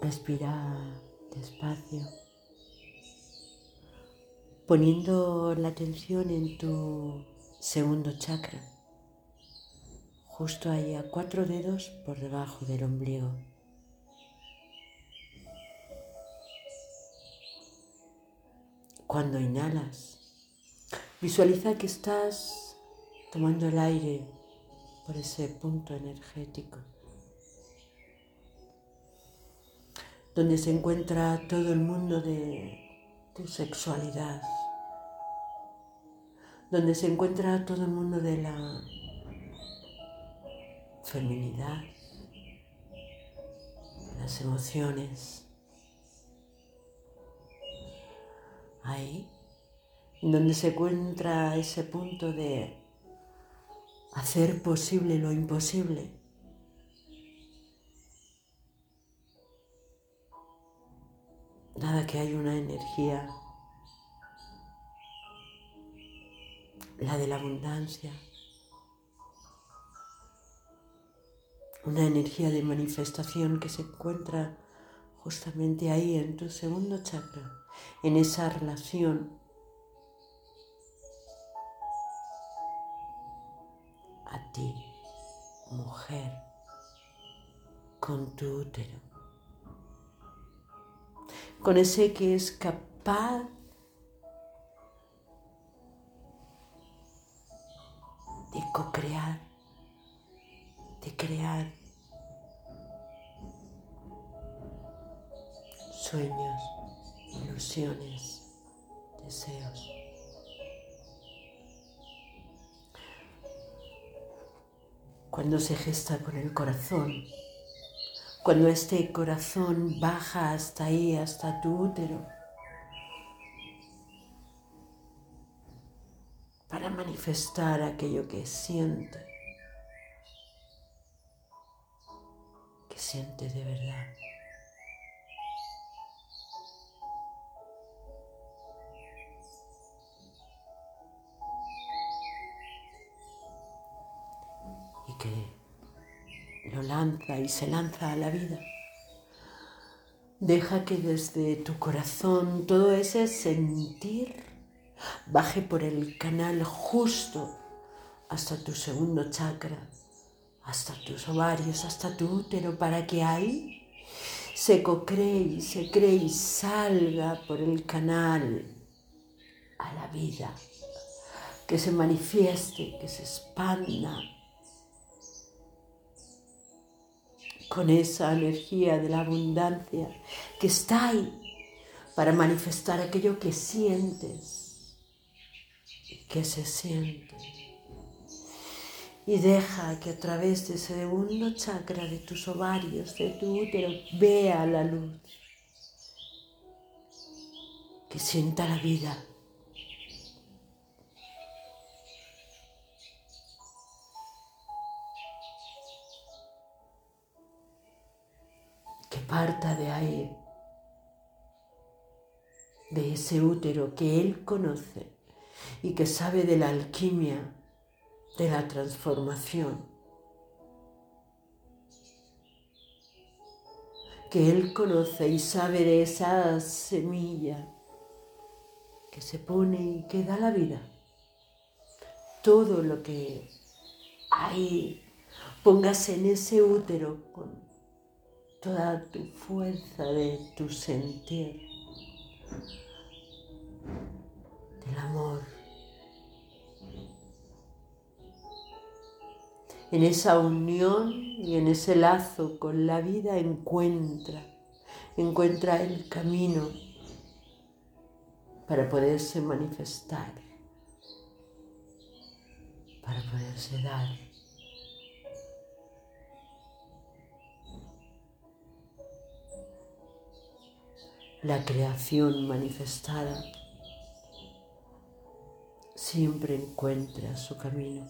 Respira despacio, poniendo la atención en tu segundo chakra, justo ahí a cuatro dedos por debajo del ombligo. Cuando inhalas, visualiza que estás tomando el aire por ese punto energético. Donde se encuentra todo el mundo de tu sexualidad, donde se encuentra todo el mundo de la feminidad, las emociones. Ahí, donde se encuentra ese punto de hacer posible lo imposible Nada que hay una energía, la de la abundancia, una energía de manifestación que se encuentra justamente ahí en tu segundo chakra, en esa relación. A ti, mujer, con tu útero con ese que es capaz de co-crear, de crear sueños, ilusiones, deseos. Cuando se gesta con el corazón, cuando este corazón baja hasta ahí, hasta tu útero, para manifestar aquello que siente, que siente de verdad. Y lo lanza y se lanza a la vida. Deja que desde tu corazón todo ese sentir baje por el canal justo hasta tu segundo chakra, hasta tus ovarios, hasta tu útero, para que ahí se cocree y se cree y salga por el canal a la vida, que se manifieste, que se expanda con esa energía de la abundancia que está ahí para manifestar aquello que sientes y que se siente. Y deja que a través de ese segundo chakra de tus ovarios, de tu útero, vea la luz, que sienta la vida parta de ahí, de ese útero que Él conoce y que sabe de la alquimia, de la transformación, que Él conoce y sabe de esa semilla que se pone y que da la vida. Todo lo que hay, póngase en ese útero con toda tu fuerza de tu sentir, del amor. En esa unión y en ese lazo con la vida encuentra, encuentra el camino para poderse manifestar, para poderse dar. La creación manifestada siempre encuentra su camino.